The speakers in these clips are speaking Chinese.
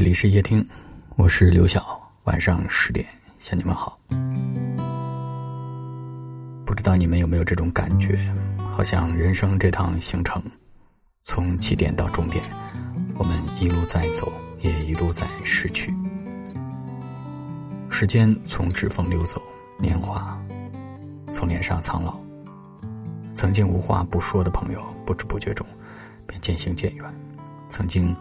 这里是夜听，我是刘晓。晚上十点向你们好。不知道你们有没有这种感觉？好像人生这趟行程，从起点到终点，我们一路在走，也一路在失去。时间从指缝流走，年华从脸上苍老。曾经无话不说的朋友，不知不觉中便渐行渐远；曾经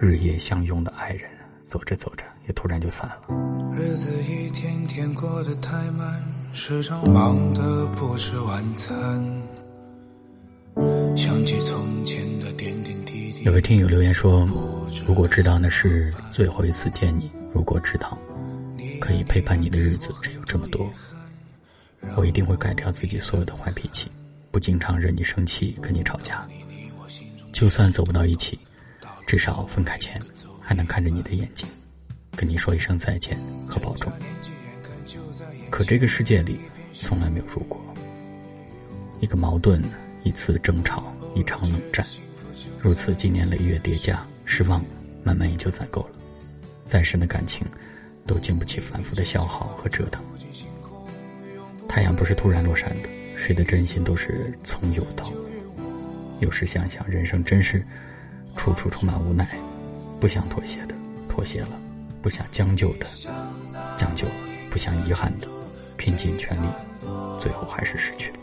日夜相拥的爱人，走着走着也突然就散了。日子一天天过得太慢，时常忙得不吃晚餐。想起从前的点点滴滴。有位听友留言说：“如果知道那是最后一次见你，如果知道可以陪伴你的日子只有这么多，我一定会改掉自己所有的坏脾气，不经常惹你生气，跟你吵架。就算走不到一起，至少分开前还能看着你的眼睛，跟你说一声再见和保重。可这个世界里从来没有如果，一个矛盾。”一次争吵，一场冷战，如此经年累月叠加，失望慢慢也就攒够了。再深的感情，都经不起反复的消耗和折腾。太阳不是突然落山的，谁的真心都是从有到无。有时想想，人生真是处处充满无奈，不想妥协的妥协了，不想将就的将就了，不想遗憾的拼尽全力，最后还是失去了。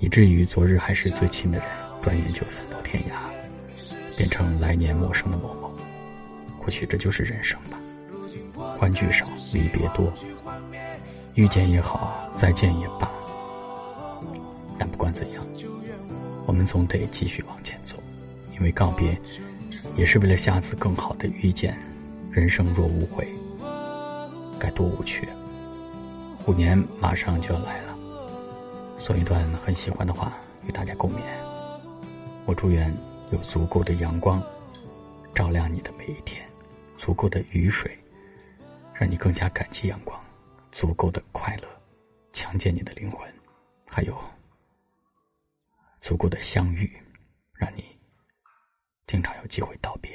以至于昨日还是最亲的人，转眼就散落天涯，变成来年陌生的某某。或许这就是人生吧，欢聚少，离别多，遇见也好，再见也罢。但不管怎样，我们总得继续往前走，因为告别，也是为了下次更好的遇见。人生若无悔，该多无趣。虎年马上就要来了。送一段很喜欢的话与大家共勉。我祝愿有足够的阳光照亮你的每一天，足够的雨水让你更加感激阳光，足够的快乐强健你的灵魂，还有足够的相遇让你经常有机会道别。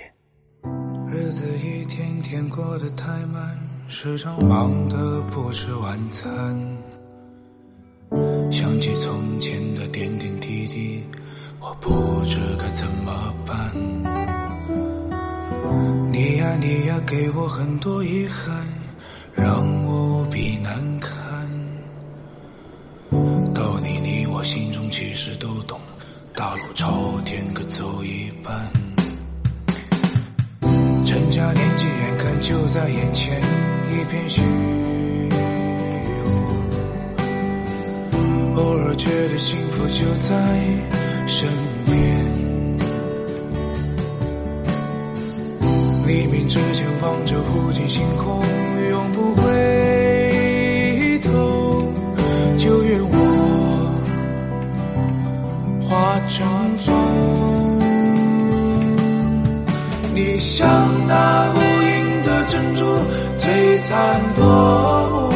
日子一天天过得太慢，时常忙得不吃晚餐。想起从前的点点滴滴，我不知该怎么办。你呀你呀，给我很多遗憾，让我无比难堪。到你你我心中其实都懂，大路朝天各走家年纪眼看就在眼前，一片虚无。偶尔觉得幸福就在身边，黎明之前望着无尽星空，永不回像那无垠的珍珠，璀璨夺目。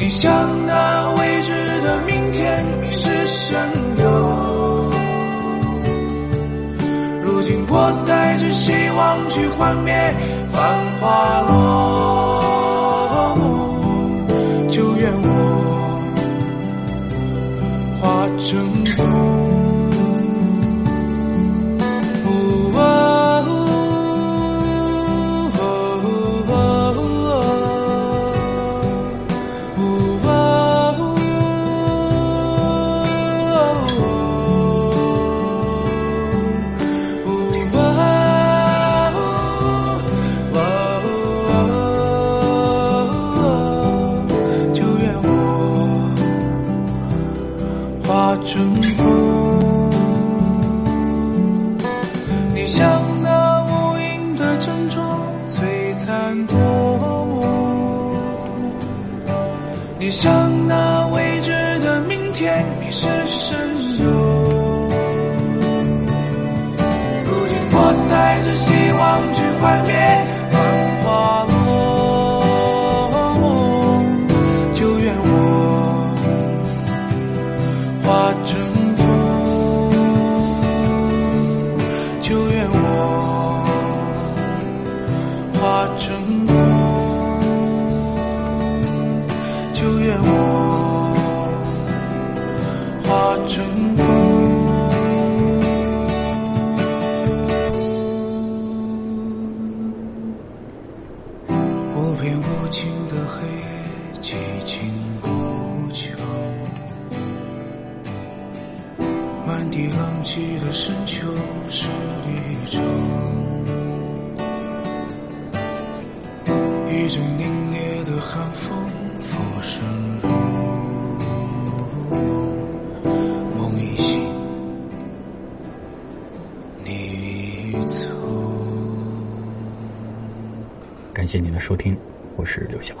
你像那未知的明天，迷失深幽。如今我带着希望去幻灭繁华落幕，就愿我化成化春风，你像那无垠的珍珠，璀璨夺目。你像那未知的明天，你是神鹿。如今我带着希望去幻灭。成风。无边无尽的黑夜，寂静无求，满地狼藉的深秋是离愁。一阵凛冽的寒风。旅途感谢您的收听，我是刘晓。